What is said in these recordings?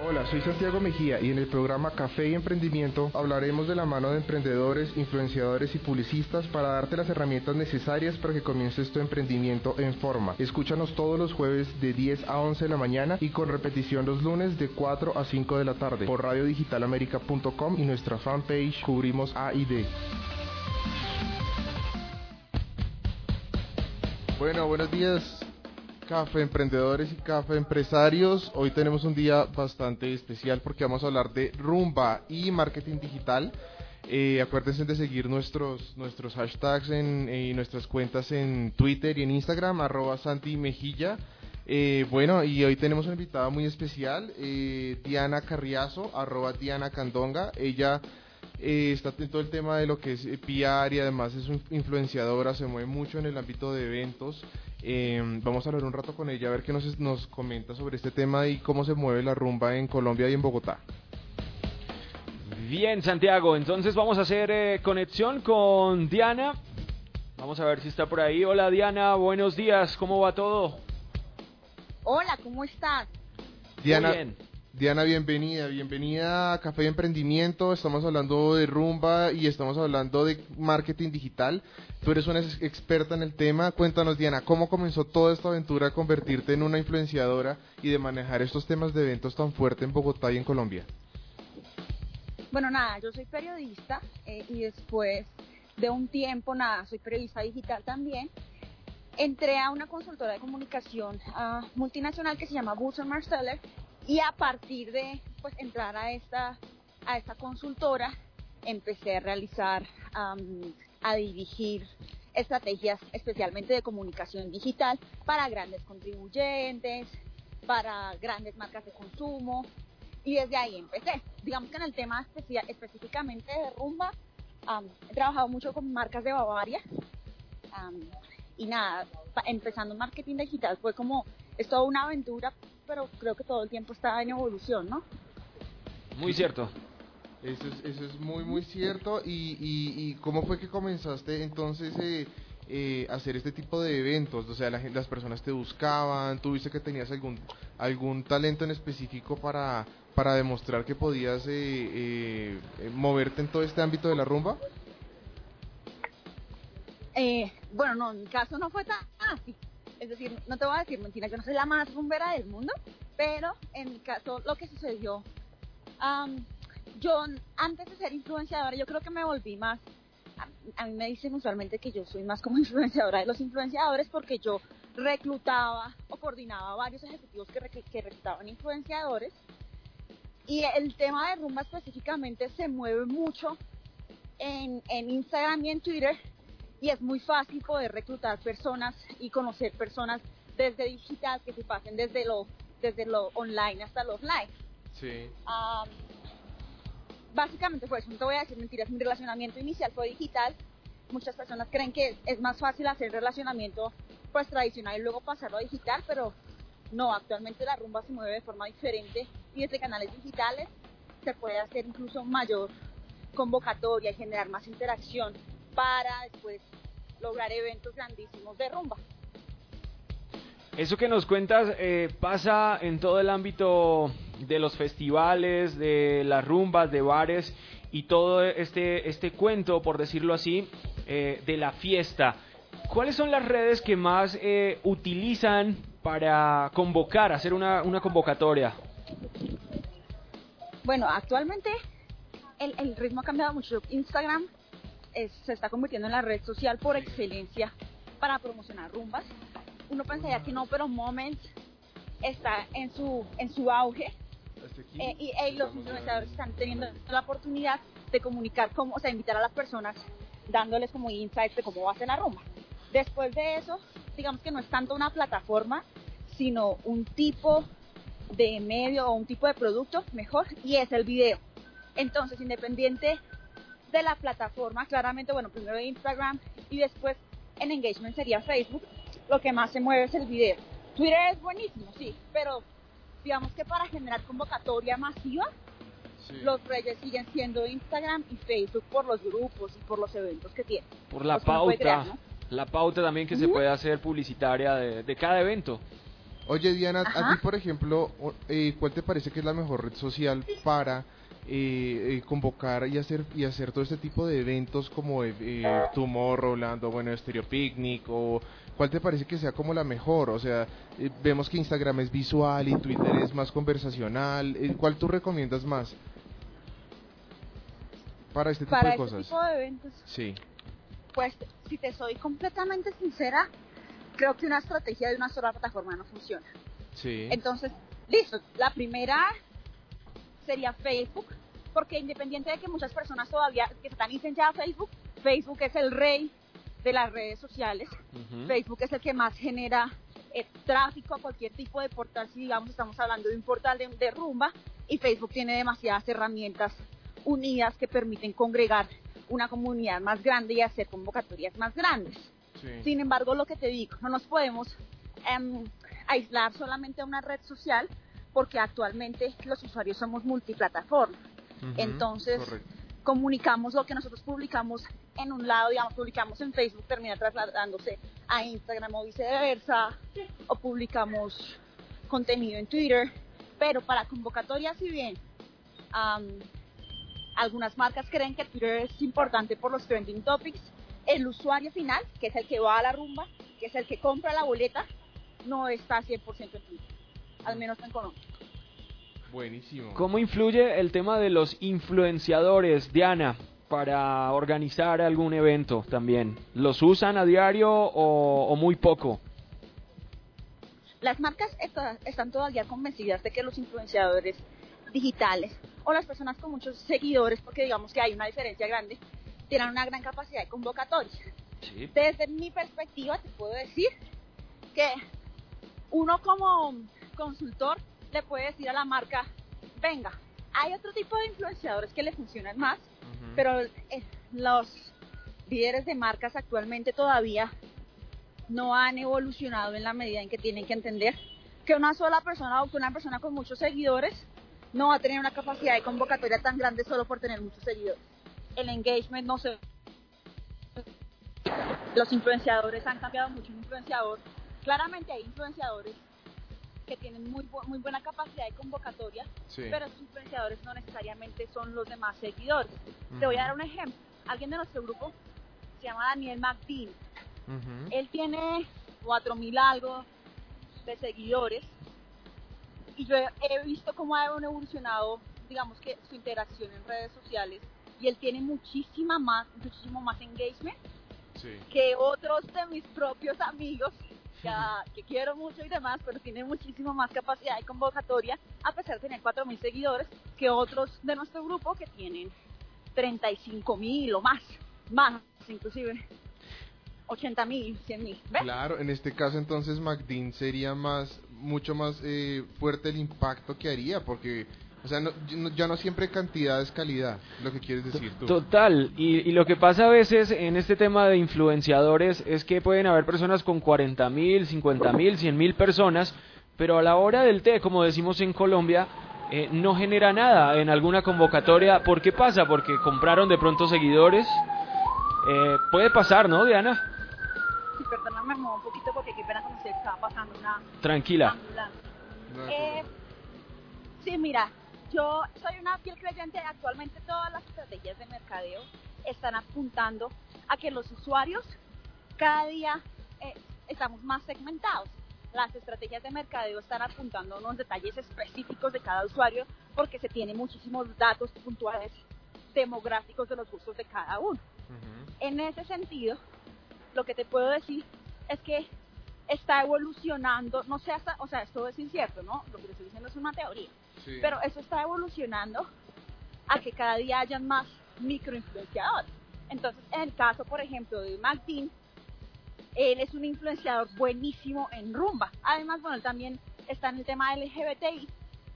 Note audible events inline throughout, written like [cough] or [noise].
Hola, soy Santiago Mejía y en el programa Café y Emprendimiento hablaremos de la mano de emprendedores, influenciadores y publicistas para darte las herramientas necesarias para que comiences tu emprendimiento en forma. Escúchanos todos los jueves de 10 a 11 de la mañana y con repetición los lunes de 4 a 5 de la tarde por radiodigitalamerica.com y nuestra fanpage Cubrimos A y D. Bueno, buenos días Café Emprendedores y Café Empresarios. Hoy tenemos un día bastante especial porque vamos a hablar de rumba y marketing digital. Eh, acuérdense de seguir nuestros, nuestros hashtags en, y nuestras cuentas en Twitter y en Instagram, arroba Santi Mejilla. Eh, bueno, y hoy tenemos una invitada muy especial, eh, Diana Carriazo, arroba Diana Candonga. Ella eh, está en todo el tema de lo que es PR y además es influenciadora, se mueve mucho en el ámbito de eventos. Eh, vamos a hablar un rato con ella a ver qué nos, nos comenta sobre este tema y cómo se mueve la rumba en Colombia y en Bogotá. Bien, Santiago, entonces vamos a hacer eh, conexión con Diana. Vamos a ver si está por ahí. Hola Diana, buenos días, ¿cómo va todo? Hola, ¿cómo estás? Diana, bien. Diana, bienvenida, bienvenida a Café de Emprendimiento. Estamos hablando de rumba y estamos hablando de marketing digital. Tú eres una experta en el tema. Cuéntanos, Diana, ¿cómo comenzó toda esta aventura de convertirte en una influenciadora y de manejar estos temas de eventos tan fuerte en Bogotá y en Colombia? Bueno, nada, yo soy periodista eh, y después de un tiempo, nada, soy periodista digital también. Entré a una consultora de comunicación uh, multinacional que se llama Busser Marsteller y a partir de pues, entrar a esta, a esta consultora, empecé a realizar, a dirigir estrategias especialmente de comunicación digital para grandes contribuyentes, para grandes marcas de consumo. Y desde ahí empecé. Digamos que en el tema específicamente de rumba, he trabajado mucho con marcas de Bavaria. y nada, empezando marketing digital fue como, es toda una aventura pero creo que todo el tiempo está en evolución, ¿no? Muy cierto. Eso es, eso es muy, muy cierto. ¿Y, y, cómo fue que comenzaste entonces eh, eh, a hacer este tipo de eventos? O sea, la, las personas te buscaban, tuviste que tenías algún, algún talento en específico para, para demostrar que podías eh, moverte en todo este ámbito de la rumba? bueno, no, en mi caso no fue tan así. Es decir, no te voy a decir mentira, que no soy la más rumbera del mundo, pero en mi caso lo que sucedió, yo antes de ser influenciadora, yo creo que me volví más, a, mí me dicen usualmente que yo soy más como [laughs] influenciadora de los influenciadores porque yo reclutaba o coordinaba varios ejecutivos que, reclutaban influenciadores. Y el tema de rumba específicamente se mueve mucho en Instagram y en Twitter y es muy fácil poder reclutar personas y conocer personas desde digital que se pasen desde lo desde lo online hasta lo offline. Sí. básicamente pues no te voy a decir mentiras, mi relacionamiento inicial fue digital. Muchas personas creen que es más fácil hacer relacionamiento pues tradicional y luego pasarlo a digital, pero no, actualmente la rumba se mueve de forma diferente y desde canales digitales se puede hacer incluso mayor convocatoria y generar más interacción para después lograr eventos grandísimos de rumba. Eso que nos cuentas eh, pasa en todo el ámbito de los festivales, de las rumbas, de bares y todo este, este cuento, por decirlo así, eh, de la fiesta. ¿Cuáles son las redes que más eh, utilizan para convocar, hacer una, una convocatoria? Bueno, actualmente el, el ritmo ha cambiado mucho. Instagram se está convirtiendo en la red social por excelencia para promocionar rumbas. Uno pensaría que no, pero Moments está en su, en su auge eh, y, los influenciadores están teniendo la oportunidad de comunicar, cómo, o sea, invitar a las personas dándoles como insights de cómo va a ser la rumba. Después de eso, digamos que no es tanto una plataforma, sino un tipo de medio o un tipo de producto mejor y es el video. Entonces, independiente de la plataforma, claramente, bueno, primero Instagram y después en engagement sería Facebook, lo que más se mueve es el video. Twitter es buenísimo, sí, pero digamos que para generar convocatoria masiva, los reyes siguen siendo Instagram y Facebook por los grupos y por los eventos que tienen. Por la pauta, la pauta también que se puede hacer publicitaria de, de cada evento. Oye, Diana, a ti, por ejemplo, eh, ¿cuál te parece que es la mejor red social para eh, eh, convocar y hacer y hacer todo este tipo de eventos como eh, eh, Tomorrowland o bueno, Stereo Picnic o cuál te parece que sea como la mejor? O sea, eh, vemos que Instagram es visual y Twitter es más conversacional. ¿Cuál tú recomiendas más para este tipo Para de este cosas? tipo de eventos, Sí. pues si te soy completamente sincera, creo que una estrategia de una sola plataforma no funciona. Sí. Entonces, listo, la primera sería Facebook, porque independiente de que muchas personas todavía que satanicen ya a Facebook, Facebook es el rey de las redes sociales, Ujú. Facebook es el que más genera eh, tráfico a cualquier tipo de portal, si digamos estamos hablando de un portal de, de rumba, y Facebook tiene demasiadas herramientas unidas que permiten congregar una comunidad más grande y hacer convocatorias más grandes. sí. Sin embargo, lo que te digo, no nos podemos em, aislar solamente a una red social porque actualmente los usuarios somos multiplataforma. Entonces, correcto. Comunicamos lo que nosotros publicamos en un lado, digamos, publicamos en Facebook, termina trasladándose a Instagram o viceversa, o publicamos contenido en Twitter, pero para convocatorias, si bien algunas marcas creen que Twitter es importante por los trending topics, el usuario final, que es el que va a la rumba, que es el que compra la boleta, no está 100% en Twitter, al menos en Colombia. Buenísimo. ¿Cómo influye el tema de los influenciadores, Diana, para organizar algún evento también? ¿Los usan a diario o, o muy poco? Las marcas están todavía convencidas de que los influenciadores digitales o las personas con muchos seguidores, porque digamos que hay una diferencia grande, tienen una gran capacidad de convocatoria. Sí. Desde mi perspectiva te puedo decir que uno como consultor le puede decir a la marca, venga, hay otro tipo de influenciadores que le funcionan más, pero eh, los líderes de marcas actualmente todavía no han evolucionado en la medida en que tienen que entender que una sola persona o que una persona con muchos seguidores no va a tener una capacidad de convocatoria tan grande solo por tener muchos seguidores. El engagement no se... Los influenciadores han cambiado mucho. Un influenciador, claramente hay influenciadores que tienen muy, bu- muy buena capacidad de convocatoria, Sí. pero esos influenciadores no necesariamente son los demás seguidores. Te voy a dar un ejemplo. Alguien de nuestro grupo se llama Daniel McDean. Ujú. Él tiene 4.000 algo de seguidores y yo he, he visto cómo ha evolucionado, digamos que su interacción en redes sociales y él tiene muchísima más, muchísimo más engagement Sí. que otros de mis propios amigos que, que quiero mucho y demás, pero tiene muchísimo más capacidad de convocatoria a pesar de tener 4.000 seguidores que otros de nuestro grupo que tienen 35.000 o más, más inclusive 80.000, 100.000. ¿Ves? Claro, en este caso entonces McDean sería más, mucho más eh, fuerte el impacto que haría, porque, o sea, no- ya no siempre cantidad es calidad, lo que quieres decir tú. Total, y, y lo que pasa a veces en este tema de influenciadores es que pueden haber personas con 40 mil, 50 mil, 100 mil personas, pero a la hora del té, como decimos en Colombia, eh, no genera nada en alguna convocatoria. ¿Por qué pasa? Porque compraron de pronto seguidores. Eh, puede pasar, ¿no, Diana? Sí, perdóname, un poquito porque qué pena como si estaba pasando una Tranquila. ambulancia. Eh, sí, mira, yo soy una fiel creyente. Actualmente todas las estrategias de mercadeo están apuntando a que los usuarios cada día eh, estamos más segmentados. Las estrategias de mercadeo están apuntando a unos detalles específicos de cada usuario porque se tienen muchísimos datos puntuales demográficos de los gustos de cada uno. Ujú. En ese sentido, lo que te puedo decir es que está evolucionando, no sé hasta, o sea, esto es incierto, ¿no? Lo que te estoy diciendo es una teoría, Sí. pero eso está evolucionando a que cada día hayan más microinfluenciadores. Entonces, en el caso, por ejemplo, de McDean, él es un influenciador buenísimo en rumba. Además, bueno, él también está en el tema LGBTI,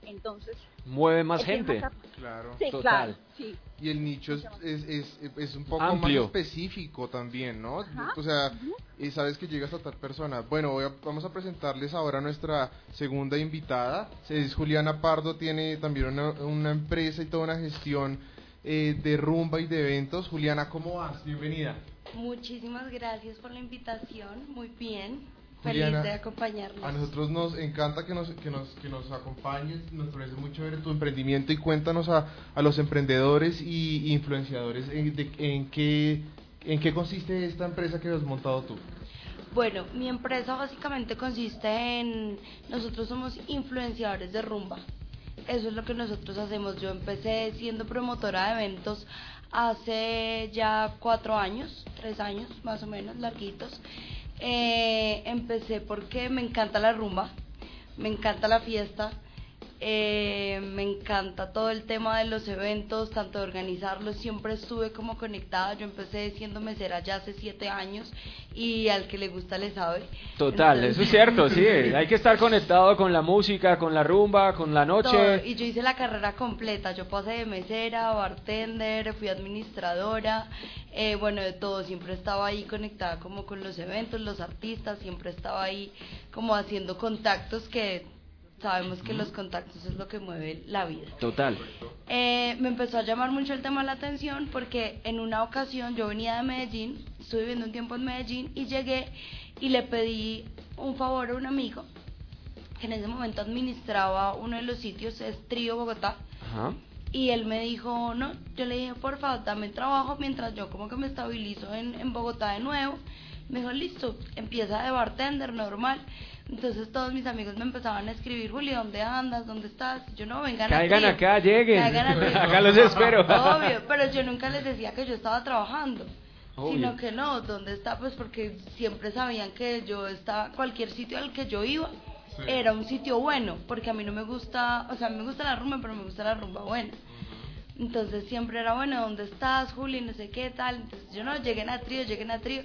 entonces... Mueve más gente. cap- Claro. Sí, Total. claro, sí. Y el nicho es, es, es, es un poco Amplio. más específico también, ¿no? Ajá. O sea, y sabes que llegas a tal persona. Bueno, voy a- vamos a presentarles ahora a nuestra segunda invitada. Es Juliana Pardo, tiene también una, una empresa y toda una gestión eh, de rumba y de eventos. Juliana, ¿cómo vas? Bienvenida. Muchísimas gracias por la invitación, muy bien. Feliz Juliana, de acompañarnos. A nosotros nos encanta que nos, que nos, que nos acompañes, nos parece muy chévere tu emprendimiento y cuéntanos a, a los emprendedores y y influenciadores en, de- en, qué, en qué consiste esta empresa que has montado tú. Bueno, mi empresa básicamente consiste en, nosotros somos influenciadores de rumba. Eso es lo que nosotros hacemos. Yo empecé siendo promotora de eventos hace ya cuatro años, tres años más o menos, larguitos. Eh, empecé porque me encanta la rumba, me encanta la fiesta, eh, me encanta todo el tema de los eventos, tanto de organizarlos, siempre estuve como conectada, yo empecé siendo mesera ya hace siete años y al que le gusta le sabe. Total, Entonces- eso es cierto, sí. Hay que estar conectado con la música, con la rumba, con la Todo, noche. y yo hice la carrera completa, yo pasé de mesera, bartender, fui administradora, eh, bueno, de todo, siempre estaba ahí conectada como con los eventos, los artistas, siempre estaba ahí como haciendo contactos que sabemos que los contactos es lo que mueve la vida. Total. Eh, me empezó a llamar mucho el tema la atención porque en una ocasión yo venía de Medellín, estuve viviendo un tiempo en Medellín y llegué y le pedí un favor a un amigo que en ese momento administraba uno de los sitios, es Trío Bogotá, Ajá. y él me dijo, no, yo le dije, por favor, dame trabajo mientras yo como que me estabilizo en, en Bogotá de nuevo. Me dijo, listo, empieza de bartender, normal. Entonces todos mis amigos me empezaban a escribir, Juli, ¿dónde andas? ¿Dónde estás? Yo no, vengan a Caigan Trío". acá, lleguen. Caigan. [laughs] Acá los espero. [laughs] Obvio, pero yo nunca les decía que yo estaba trabajando. Obvio. Sino que no, ¿dónde está? Pues porque siempre sabían que yo estaba, cualquier sitio al que yo iba, Sí. era un sitio bueno, porque a mí no me gusta, o sea, a mí me gusta la rumba, pero me gusta la rumba buena. Entonces siempre era, bueno, ¿dónde estás, Juli? No sé qué tal. Entonces yo no, lleguen a trío, lleguen a trío.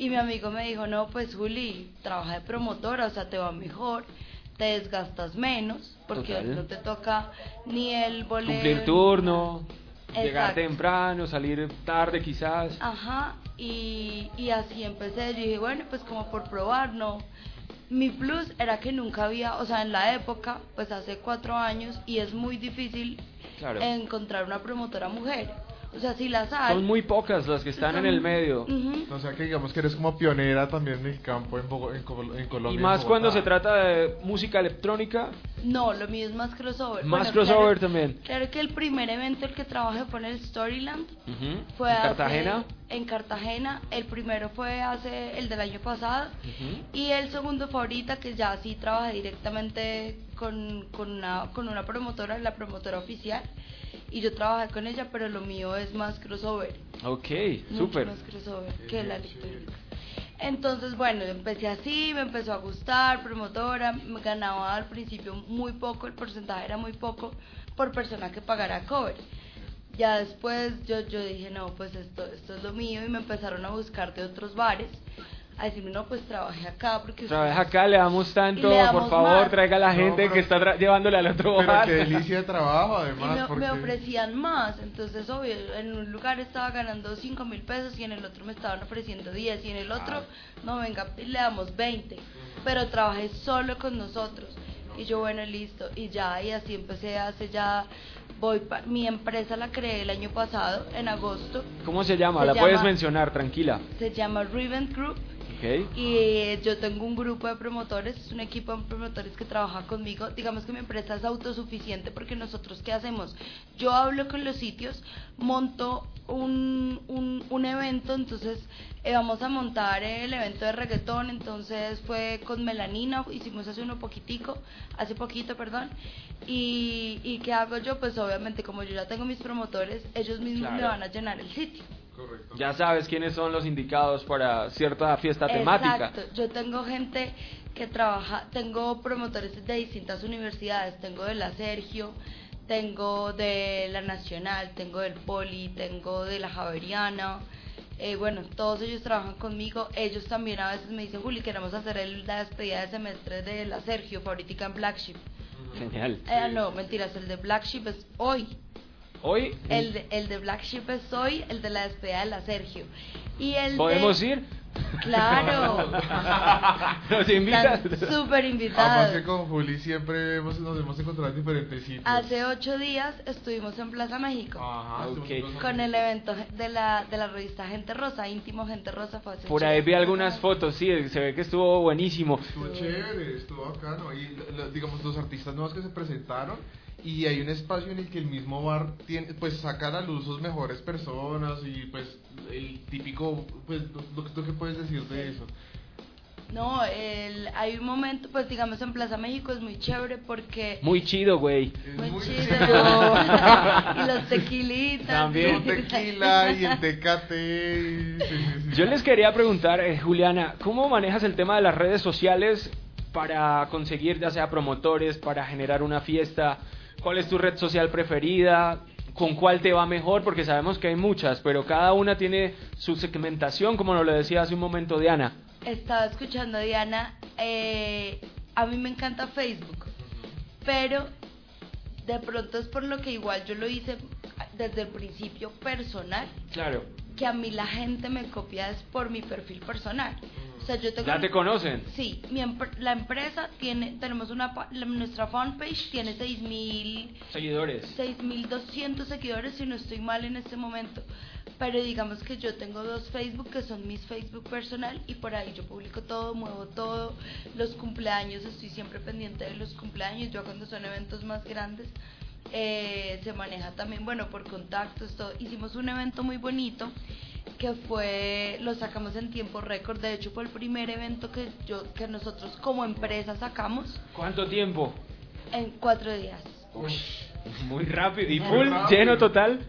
Y mi amigo me dijo, no, pues Juli, trabaja de promotora, o sea, te va mejor, te desgastas menos, porque Total. no te toca ni el boleto. Cumplir turno, llegar temprano, salir tarde quizás. Ajá, y, y así empecé. Yo dije, bueno, pues como por probar, no. Mi plus era que nunca había, o sea, en la época, pues hace cuatro años, y es muy difícil Claro. encontrar una promotora mujer. O sea, si las hay. Son muy pocas las que están en el medio. Ujú. O sea que digamos que eres como pionera también en el campo en, Bogo- en, Col- en Colombia. Y en más cuando se trata de música electrónica, No, lo mío es más crossover. más Bueno, crossover claro- también. Claro que el primer evento el que trabajé fue en el Storyland. Ujú. Fue ¿En hace- Cartagena? en Cartagena. El primero fue hace el del año pasado. Ujú. Y el segundo fue ahorita que ya sí trabajé directamente con, con, una, con una promotora, la promotora oficial. Y yo trabajé con ella, pero lo mío es más crossover. Ok, súper. más crossover que la electrónica. Entonces, bueno, empecé así, me empezó a gustar, promotora, me ganaba al principio muy poco, el porcentaje era muy poco por persona que pagara cover. Ya después yo, yo dije, no, pues esto, esto es lo mío y me empezaron a buscar de otros bares, a decirme, no, pues trabajé acá porque... Trabaja ustedes- acá, le damos tanto, Y le damos por favor, más. traiga a la No, gente pero- que está tra- llevándole al otro Pero bar. qué [laughs] delicia de trabajo Y además. me, porque... me ofrecían más, entonces obvio, en un lugar estaba ganando 5 mil pesos y en el otro me estaban ofreciendo 10 y en el otro, no, venga, le damos 20, pero trabajé solo con nosotros. Y yo, bueno, listo, y ya, y así empecé hace ya, voy, pa- mi empresa la creé el año pasado, en agosto, ¿Cómo se llama? Se la puedes mencionar, tranquila. se llama Riven Group. Y yo tengo un grupo de promotores, es un equipo de promotores que trabaja conmigo. Digamos que mi empresa es autosuficiente porque nosotros, ¿qué hacemos? Yo hablo con los sitios, monto un, un, un evento, entonces eh, vamos a montar el evento de reggaetón, entonces fue con Melanina, hicimos hace uno poquitico, hace poquito, perdón. Y, y ¿qué hago yo? Pues obviamente como yo ya tengo mis promotores, ellos mismos me van a llenar el sitio. Correcto. Ya sabes quiénes son los indicados para cierta fiesta temática. Exacto. Yo tengo gente que trabaja, tengo promotores de distintas universidades, tengo de la Sergio, tengo de la Nacional, tengo del Poli, tengo de la Javeriana. Eh, bueno, todos ellos trabajan conmigo. Ellos también a veces me dicen, Juli, queremos hacer el- la despedida de semestre de la Sergio, favorita en Black Sheep. Genial. Eh, no, mentiras, el de Black Sheep es hoy. Hoy El de, el de Black Sheep es hoy, el de la despedida de la Sergio. Y el podemos de, ir. Claro. [laughs] Nos invitas. Súper Además que invitados. con Juli siempre hemos- nos hemos encontrado en diferentes sitios. Hace ocho días estuvimos en Plaza México. Ajá, Ok. estuvimos en- Con el evento de la, de la revista Gente Rosa, íntimo Gente Rosa. Fue hace Por ahí vi algunas fotos, sí, se ve que estuvo buenísimo. Estuvo chévere, estuvo bacano. Y digamos, los artistas nuevos que se presentaron. Y hay un espacio en el que el mismo bar tiene, pues saca a la luz sus mejores personas y pues el típico, pues lo, que puedes decir de eso. No, el, hay un momento, pues digamos en Plaza México es muy chévere porque... Muy chido, güey. Muy muy chido. [laughs] y los tequilitas. También. [laughs] Tequila y el tecate. y- sí, sí, sí. Yo les quería preguntar, eh, Juliana, ¿cómo manejas el tema de las redes sociales para conseguir ya sea promotores, para generar una fiesta? ¿Cuál es tu red social preferida? ¿Con cuál te va mejor? Porque sabemos que hay muchas, pero cada una tiene su segmentación, como nos lo decía hace un momento Diana. Estaba escuchando Diana, eh, a mí me encanta Facebook, pero de pronto es por lo que igual yo lo hice desde el principio personal, Claro. que a mí la gente me copia es por mi perfil personal. Sea, yo tengo ¿Ya te conocen? Sí, mi la empresa tiene, tenemos una, la- nuestra fanpage tiene 6000 Seguidores. 6.200 seguidores si no estoy mal en este momento. Pero digamos que yo tengo dos Facebook que son mis Facebook personal y por ahí yo publico todo, muevo todo. Los cumpleaños, estoy siempre pendiente de los cumpleaños. Yo cuando son eventos más grandes eh, se maneja también, bueno, por contactos, todo. Hicimos un evento muy bonito que fue, lo sacamos en tiempo récord. De hecho fue el primer evento que, yo, que nosotros como empresa sacamos ¿Cuánto tiempo? en cuatro días. Muy rápido. ¿Y Muy full? rápido. ¿Lleno total?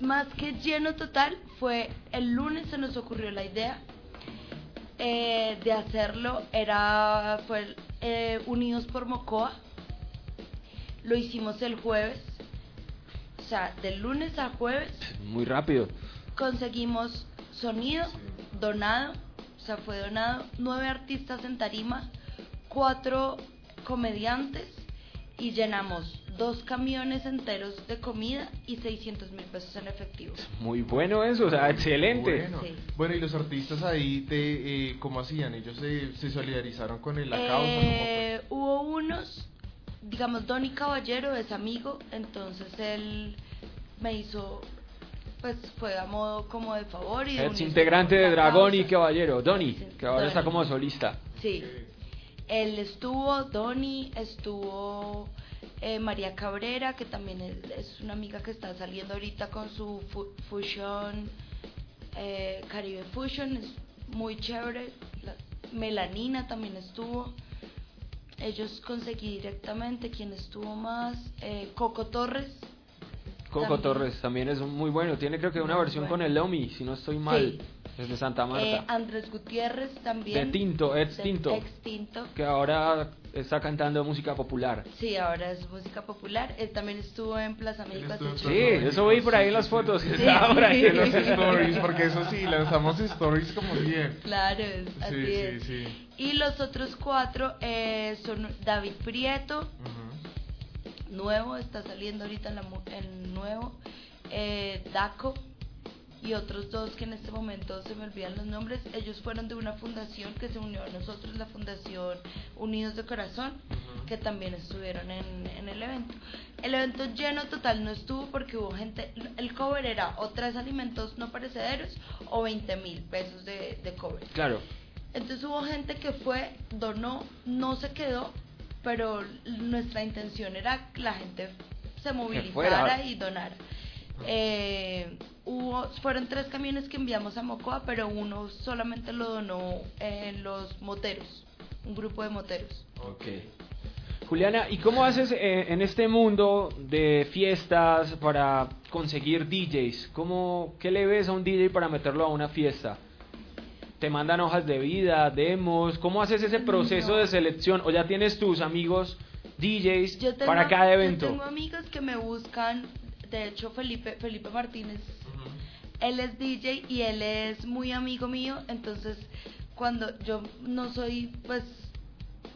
más que lleno total, fue el lunes se nos ocurrió la idea eh, de hacerlo. Era fue eh, Unidos por Mocoa. Lo hicimos el jueves. O sea, del lunes a jueves Muy rápido. Conseguimos sonido donado. O sea, fue donado. Nueve artistas en tarima, cuatro comediantes y llenamos dos camiones enteros de comida y 600 mil pesos en efectivo. Muy bueno eso, o sea, excelente. Bueno, Sí. Bueno, y los artistas ahí, te, eh, ¿cómo hacían? ¿Ellos se, se solidarizaron con el- la causa? Eh, hubo unos, digamos, Donny Caballero es amigo, entonces él me hizo, pues fue a modo como de favor y unirse integrante de Dragón y. Caballero, Donny, que ahora está como solista. Sí, él estuvo, Donny estuvo, eh, María Cabrera, que también es, es una amiga que está saliendo ahorita con su fu- Fusion, eh, Caribe Fusion, es muy chévere. La- Melanina también estuvo. Ellos conseguí directamente. ¿Quién estuvo más? Eh, Coco Torres. Coco También. Torres también es muy bueno. Tiene creo que una Muy versión bueno. con el Lomi, si no estoy mal. Sí. Es de Santa Eh, Marta. Andrés Gutiérrez también. De Tinto, ex De- Tinto. ex Tinto. Que ahora está cantando música popular. Sí, ahora es música popular. Él también estuvo en Plaza Plaza Sí, eso vi por ahí en las fotos. que Sí. [laughs] estaba por ahí en los stories, porque eso sí, lanzamos stories como bien. Claro, es- así Sí, sí, es. sí. Y los otros cuatro eh, son David Prieto, Ujú. Nuevo, está saliendo ahorita la, en nuevo, eh, Daco y otros dos que en este momento se me olvidan los nombres. Ellos fueron de una fundación que se unió a nosotros, la Fundación Unidos de Corazón, que también estuvieron en, en el evento. El evento lleno total no estuvo porque hubo gente, el cover era o tres alimentos no perecederos o 20 mil pesos de, de cover. Claro. Entonces hubo gente que fue, donó, no se quedó, pero nuestra intención era que la gente se movilizara y donara. Eh, hubo, fueron tres camiones que enviamos a Mocoa, pero uno solamente lo donó en los moteros, un grupo de moteros. Ok. Juliana, ¿y cómo haces eh, en este mundo de fiestas para conseguir DJs? ¿Cómo, ¿Qué le ves a un DJ para meterlo a una fiesta? ¿Te mandan hojas de vida, demos? ¿Cómo haces ese proceso No. de selección? ¿O ya tienes tus amigos DJs tengo, para cada evento? Yo tengo amigos que me buscan, de hecho Felipe, Felipe Martínez, él es DJ y él es muy amigo mío, entonces cuando yo no soy pues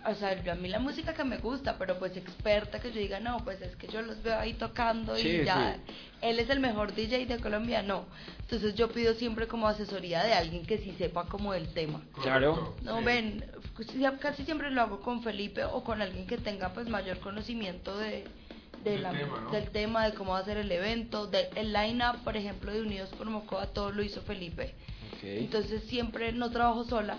o sea, yo a mí la música que me gusta, pero pues experta que yo diga, no, pues es que yo los veo ahí tocando Sí, y ya, sí. él es el mejor DJ de Colombia, no. Entonces yo pido siempre como asesoría de alguien que sí sepa como el tema. Claro. No, Sí. ven, casi siempre lo hago con Felipe o con alguien que tenga pues mayor conocimiento de, de Del la- tema, ¿no? del tema, de cómo va a ser el evento, de, el line-up, por ejemplo, de Unidos por Mocoa, todo lo hizo Felipe. Entonces siempre no trabajo sola,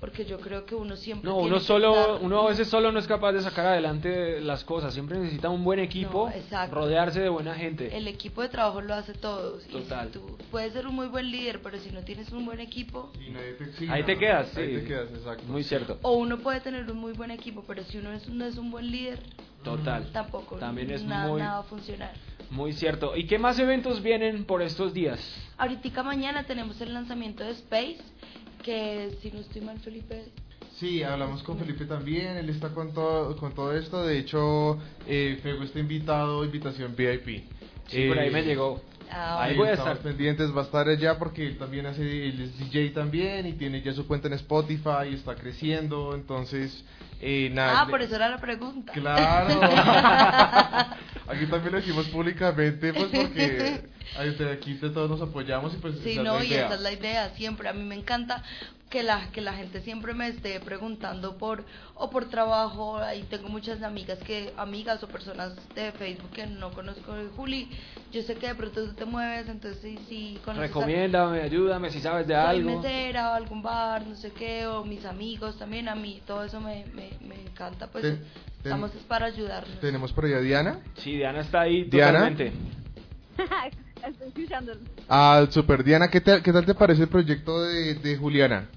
porque yo creo que uno siempre... No, tiene uno que solo, estar- uno a veces solo no es capaz de sacar adelante las cosas. Siempre necesita un buen equipo, No, exacto. rodearse de buena gente. El equipo de trabajo lo hace todos. Total. Y si tú puedes ser un muy buen líder, pero si no tienes un buen equipo, Y nadie te exige, Ahí te ¿no? quedas, Ahí sí. te quedas, exacto. Muy cierto. o uno puede tener un muy buen equipo, pero si uno es- no es un buen líder, Total. tampoco También es nada, muy, nada va a funcionar. muy cierto. ¿Y qué más eventos vienen por estos días? Ahorita mañana tenemos el lanzamiento de Space, que si no estoy mal, Felipe, Sí, hablamos con Felipe también, él está con todo, con todo esto, de hecho, eh, Fego está invitado, invitación VIP. Sí, por ahí me Eh, llegó. Ah, Ahí voy a estar. pendientes, va a estar allá porque él también hace, él es DJ también y tiene ya su cuenta en Spotify y está creciendo, entonces, eh, nada. Ah, por eso era la pregunta. Claro. [laughs] aquí también lo decimos públicamente, pues porque [laughs] ahí de aquí de todos nos apoyamos y pues Sí, esa es no, la y idea. esa es la idea siempre. A mí me encanta que la, que la gente siempre me esté preguntando por o por trabajo. Ahí tengo muchas amigas que amigas o personas de Facebook que no conozco. Juli, yo sé que de pronto tú te mueves, entonces sí, sí conoces a- Recomiéndame, ayúdame si sabes de algo. mesera o algún bar, no sé qué, o mis amigos también, a mí todo eso me, me, me encanta, pues Ten- ten- estamos es para ayudarnos. Tenemos por allá a Diana. Sí, Diana está ahí Diana. totalmente. [laughs] Estoy escuchándolo. Ah, super Diana, ¿qué tal, qué tal te parece el proyecto de, de Juliana?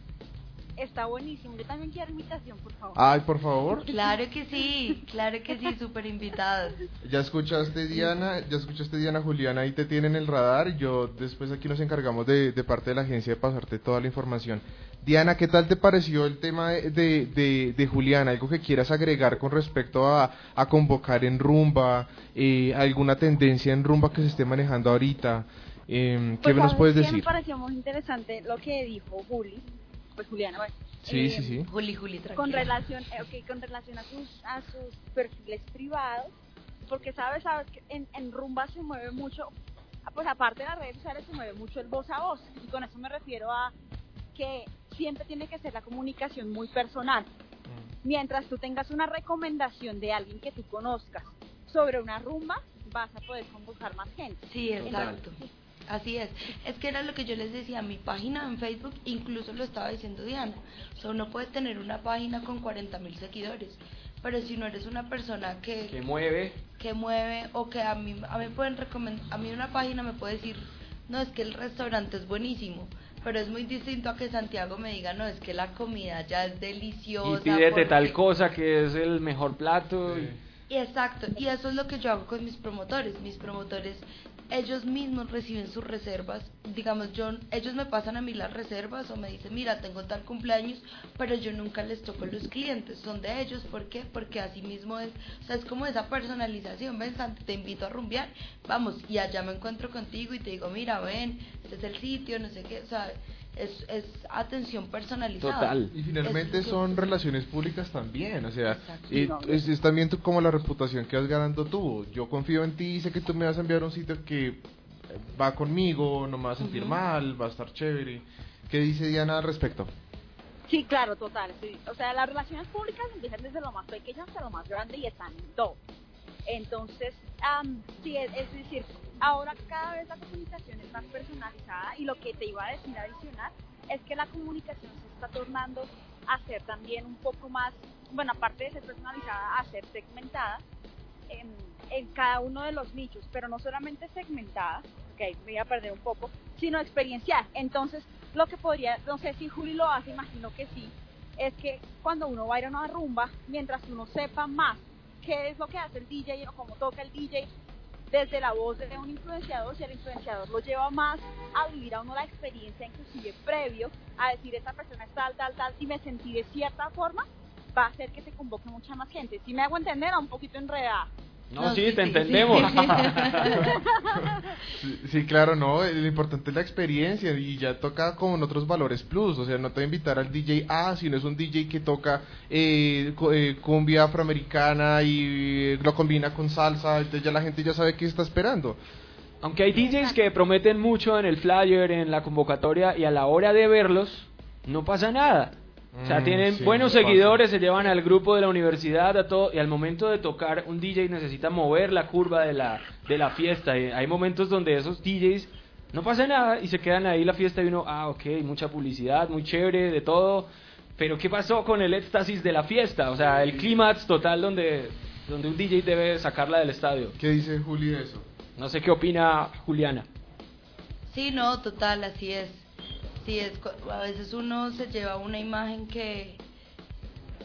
Está buenísimo. Yo también quiero invitación, por favor. Ay, por favor. [laughs] Claro que sí, claro que sí, súper invitadas. Ya escuchaste Diana, ya escuchaste Diana Juliana, ahí te tienen el radar. Yo después aquí nos encargamos de, de parte de la agencia de pasarte toda la información. Diana, ¿qué tal te pareció el tema de, de, de- de Juliana? ¿Algo que quieras agregar con respecto a, a convocar en rumba? Eh, ¿Alguna tendencia en rumba que se esté manejando ahorita? Eh, ¿Qué Pues, nos ¿sabes puedes decir? Me pareció muy interesante lo que dijo Juli, pues Juliana, bueno, Sí, eh, sí, sí. Juli, Juli, tranquila. con relación, eh, ok, con relación a sus, a sus perfiles privados, porque sabes, sabes que en, en rumba se mueve mucho, pues aparte de las redes sociales se mueve mucho el voz a voz, y con eso me refiero a que siempre tiene que ser la comunicación muy personal. Mientras tú tengas una recomendación de alguien que tú conozcas sobre una rumba, vas a poder convocar más gente. Sí, exacto. Así es. Es que era lo que yo les decía, mi página en Facebook, incluso lo estaba diciendo Diana. O sea, uno puede tener una página con 40 mil seguidores, pero si no eres una persona que, Que mueve. que mueve o que a mí, a mí pueden recomendar, a mí una página me puede decir, no, es que el restaurante es buenísimo, pero es muy distinto a que Santiago me diga, no, es que la comida ya es Y deliciosa. pídete tal porque-". cosa que es el mejor plato. y- Y Exacto, y eso es lo que yo hago con mis promotores. Mis promotores, ellos mismos reciben sus reservas. Digamos, yo, ellos me pasan a mí las reservas o me dicen, mira, tengo tal cumpleaños, pero yo nunca les toco los clientes, son de ellos. ¿Por qué? Porque así mismo es, o sea, es como esa personalización. Ven, Santi, te invito a rumbear, vamos, y allá me encuentro contigo y te digo, mira, ven, este es el sitio, no sé qué, o sea, es, es atención personalizada. Total. Y finalmente es son que- relaciones públicas también, o sea, y es, es también tú como la reputación que vas ganando tú. Yo confío en ti y sé que tú me vas a enviar un sitio que va conmigo, no me va a sentir mal, va a estar chévere. ¿Qué dice Diana al respecto? Sí, claro, total. sí. O sea, las relaciones públicas empiezan desde lo más pequeño hasta lo más grande y están en todo. Entonces, am, sí, es, es decir, ahora cada vez la comunicación es más personalizada y lo que te iba a decir adicional es que la comunicación se está tornando a ser también un poco más, bueno, aparte de ser personalizada, a ser segmentada en, cada uno de los nichos, pero no solamente segmentada, ok, me voy a perder un poco, sino experiencial. Entonces, lo que podría, no sé si Juli lo hace, imagino que sí, es que cuando uno va a ir a una rumba, mientras uno sepa más qué es lo que hace el DJ o cómo toca el DJ, desde la voz de un influenciador, si el influenciador lo lleva más a vivir a uno la experiencia, inclusive previo, a decir esta persona es tal, tal, tal, y me sentí de cierta forma, va a hacer que se convoque mucha más gente. Si me hago entender, a un poquito enredada. No, No, sí, sí, te sí, entendemos. sí. Sí, claro, no, lo importante es la experiencia y ya toca con otros valores plus, o sea, no te voy a invitar al DJ A, sino es un DJ que toca eh, eh, cumbia afroamericana y lo combina con salsa, entonces ya la gente ya sabe qué está esperando. Aunque hay DJs que prometen mucho en el flyer, en la convocatoria y a la hora de verlos, no pasa nada. O sea, mm, tienen buenos seguidores, se llevan al grupo de la universidad a todo, y al momento de tocar, un DJ necesita mover la curva de la, de la fiesta. Y hay momentos donde esos DJs no pasa nada y se quedan ahí la fiesta y uno, ah, ok, mucha publicidad, muy chévere, de todo. Pero ¿qué pasó con el éxtasis de la fiesta? O sea, el clímax total donde, donde un DJ debe sacarla del estadio. ¿Qué dice Juli de eso? No sé qué opina Juliana. Sí, no, total, así es sí es a veces uno se lleva una imagen que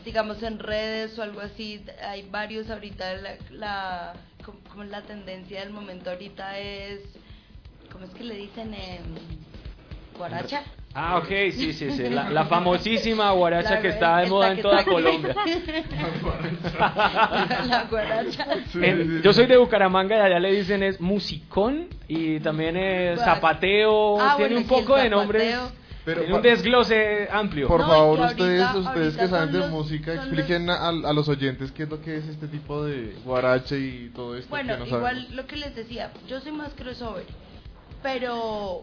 digamos en redes o algo así hay varios ahorita la, la como, la tendencia del momento ahorita es cómo es que le dicen eh, guaracha Ah, ok, sí, sí, sí. La, [laughs] famosísima guaracha que está de moda en toda Colombia. [laughs] la guaracha. yo soy de Bucaramanga y allá le dicen es musicón y también es zapateo. Ah, tiene un poco de nombres. Pero tiene un desglose amplio. Por favor, ustedes, ustedes que saben de música, expliquen a, los oyentes qué es lo que es este tipo de guaracha y todo esto. Bueno, igual lo que les decía, yo soy más crossover, pero,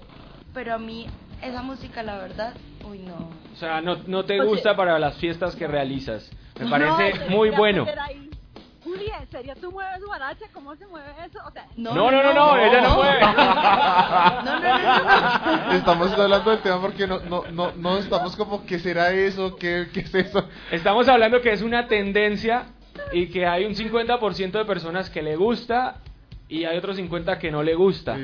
pero a mí esa música, la verdad, uy, no. O sea, no, no te gusta para las fiestas que realizas. Me parece muy bueno. Juli, ¿en serio tú mueves guaracha? ¿Cómo se mueve eso? O sea, no, no, no, no, ella no mueve. no, no, no, [laughs] Estamos hablando del tema porque no, no, no, no estamos como, ¿qué será eso? ¿Qué, ¿Qué es eso? Estamos hablando que es una tendencia y que hay un 50% de personas que le gusta y hay otros 50 que no le gusta.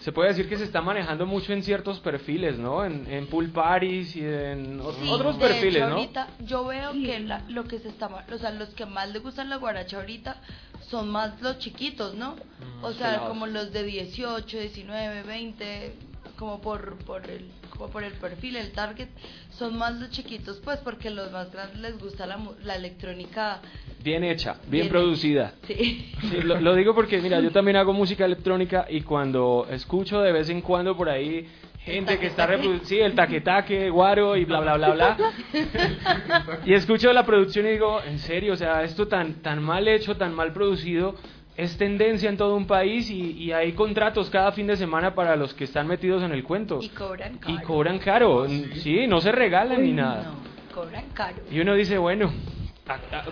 Se puede decir que se está manejando mucho en ciertos perfiles, ¿no? En, en pool parties y en otros perfiles, ¿no? Ahorita yo veo que lo que se está, o sea, los que más le gustan la guaracha ahorita son más los chiquitos, ¿no? Mm, o sea, como los de 18, 19, 20, como por por el como por el perfil, el target, son más los chiquitos, pues porque los más grandes les gusta la, la electrónica. Bien hecha, bien, producida. Sí. lo, digo porque, mira, yo también hago música electrónica y cuando escucho de vez en cuando por ahí gente que está reproduciendo, sí, el taquetaque, guaro y bla, bla, bla, bla. [laughs] y escucho la producción y digo, en serio, o sea, esto tan, tan mal hecho, tan mal producido, es tendencia en todo un país y, hay contratos cada fin de semana para los que están metidos en el cuento. Y cobran caro. Y cobran caro. Sí, no se regalan ni nada. No, cobran caro. Y uno dice, bueno,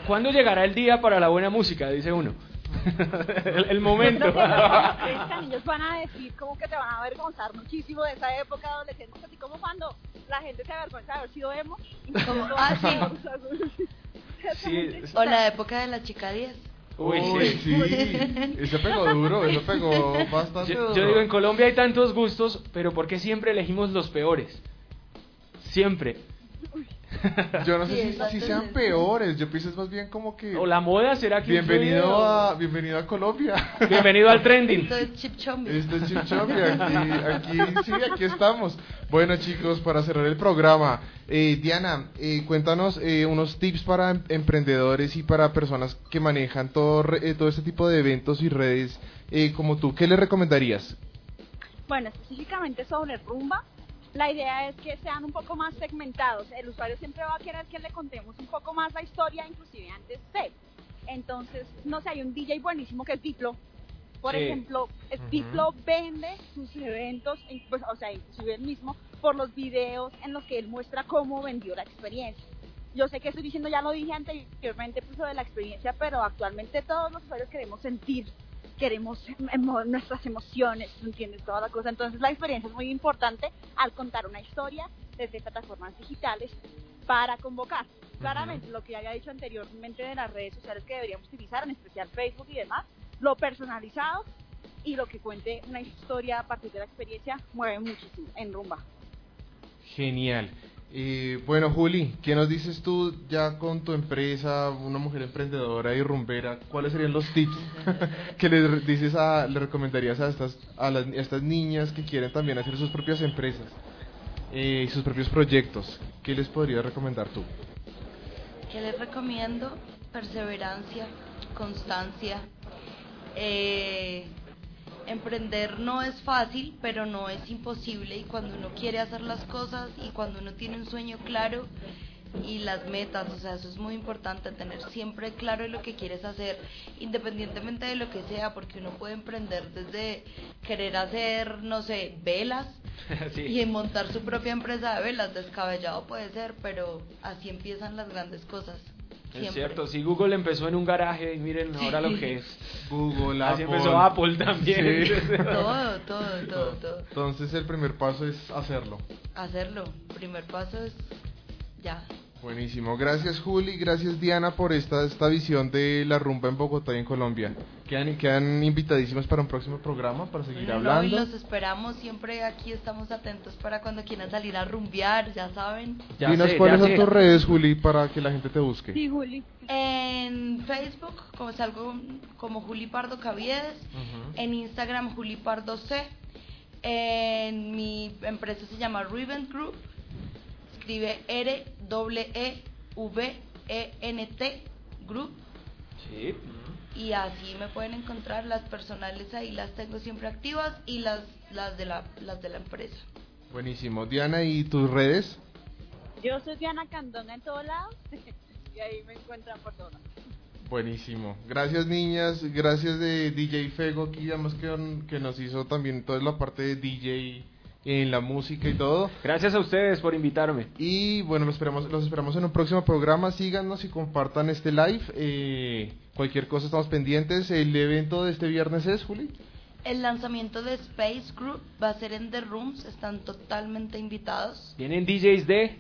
¿cuándo llegará el día para la buena música? Dice uno. [laughs] el, momento. [laughs] ellos van a decir como que te van a avergonzar muchísimo de esa época adolescente, así como cuando la gente se avergüenza de haber sido emo. Como, ah, [laughs] sí. O la época de la chica 10. Uy, sí. Eso pegó [laughs] duro, eso pegó bastante yo, duro. Yo digo, en Colombia hay tantos gustos, pero ¿por qué siempre elegimos los peores? Siempre. [laughs] Yo no sé si, sean peores, yo pienso es más bien como que... O la moda será que... Bienvenido a, bienvenido a Colombia. [laughs] Bienvenido al trending. Esto es Chip Esto es Chip [laughs] aquí, aquí, sí, aquí estamos. Bueno chicos, para cerrar el programa, eh, Diana, eh, cuéntanos eh, unos tips para em, emprendedores y para personas que manejan todo, todo este tipo de eventos y redes como tú. ¿Qué les recomendarías? Bueno, específicamente sobre Rumba, la idea es que sean un poco más segmentados. El usuario siempre va a querer que le contemos un poco más la historia, inclusive antes de. Entonces, no sé, hay un DJ buenísimo que es Diplo. Por ejemplo, Diplo vende sus eventos, pues, o sea, inclusive él mismo, por los videos en los que él muestra cómo vendió la experiencia. Yo sé que estoy diciendo, ya lo dije anteriormente, pues, de la experiencia, pero actualmente todos los usuarios queremos sentir queremos nuestras emociones, ¿entiendes? Toda la cosa. Entonces la experiencia es muy importante al contar una historia desde plataformas digitales para convocar. Claramente, lo que ya había dicho anteriormente de las redes sociales que deberíamos utilizar, en especial Facebook y demás, lo personalizado y lo que cuente una historia a partir de la experiencia mueve muchísimo en rumba. Genial. Eh, bueno, Juli, ¿qué nos dices tú ya con tu empresa, una mujer emprendedora y rumbera? ¿Cuáles serían los tips [laughs] que le dices a, le recomendarías a estas, a, estas niñas que quieren también hacer sus propias empresas y eh, sus propios proyectos? ¿Qué les podrías recomendar tú? ¿Qué les recomiendo? Perseverancia, constancia, eh, emprender no es fácil, pero no es imposible y cuando uno quiere hacer las cosas y cuando uno tiene un sueño claro y las metas, o sea, eso es muy importante, tener siempre claro lo que quieres hacer, independientemente de lo que sea, porque uno puede emprender desde querer hacer, no sé, velas [laughs] Sí. y montar su propia empresa de velas, descabellado puede ser, pero así empiezan las grandes cosas. Es cierto, si Google empezó en un garaje y miren ahora lo que es. [laughs] Google, Así Apple. empezó Apple también. Sí. [laughs] Todo, todo, todo, todo. Entonces el primer paso es hacerlo. Hacerlo. Primer paso es ya. Buenísimo. Gracias Juli, gracias Diana por esta, esta visión de la rumba en Bogotá y en Colombia. Quedan, quedan invitadísimas para un próximo programa, para seguir Bueno, no, y hablando. los esperamos siempre aquí, estamos atentos para cuando quieran salir a rumbear, ya saben. Ya Dinos sé, cuáles ya son sé. tus redes, Juli, para que la gente te busque. Sí, Juli. En Facebook, como salgo como Juli Pardo Caviedes, Ujú. en Instagram Juli Pardo C, en mi empresa se llama Revent Group, escribe R W E V E N T Group Sí. y así me pueden encontrar las personales ahí las tengo siempre activas y las las de la las de la empresa. Buenísimo. Diana, ¿y tus redes? Yo soy Diana Candona en todos lados [laughs] y ahí me encuentran por todos lados. Buenísimo. Gracias niñas, gracias de DJ Fego aquí, además que, que nos hizo también toda la parte de DJ en la música y todo. Gracias a ustedes por invitarme. Y bueno, los esperamos, los esperamos en un próximo programa. Síganos y compartan este live. Eh, cualquier cosa estamos pendientes. El evento de este viernes es, Juli. El lanzamiento de Space Group va a ser en The Rooms, están totalmente invitados. Vienen DJs de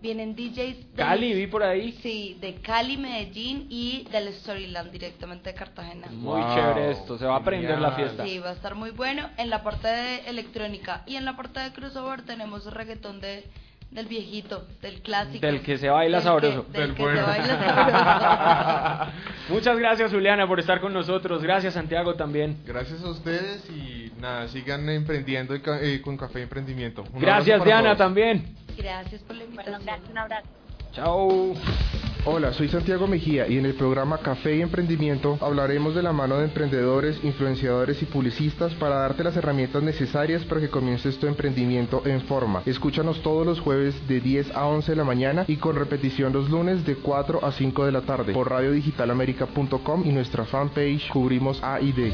Vienen DJs de Cali, vi por ahí. Sí, de Cali, Medellín y del Storyland directamente de Cartagena. Muy Wow, chévere esto, se va a prender la fiesta. Sí, va a estar muy bueno. En la parte de electrónica y en la parte de crossover tenemos reggaetón de del viejito, del clásico. Del que se baila Del sabroso. que- del Del que bueno. se baila [laughs] sabroso. Muchas gracias Juliana por estar con nosotros. Gracias Santiago también. Gracias a ustedes y nada, sigan emprendiendo y eh, con Café Emprendimiento. Un Gracias Diana todos. también. Gracias por la Bueno, invitación. gracias, un abrazo. Chao. Hola, soy Santiago Mejía y en el programa Café y Emprendimiento hablaremos de la mano de emprendedores, influenciadores y publicistas para darte las herramientas necesarias para que comiences tu emprendimiento en forma. Escúchanos todos los jueves de 10 a 11 de la mañana y con repetición los lunes de 4 a 5 de la tarde por radiodigitalamerica.com y nuestra fanpage Cubrimos A y D.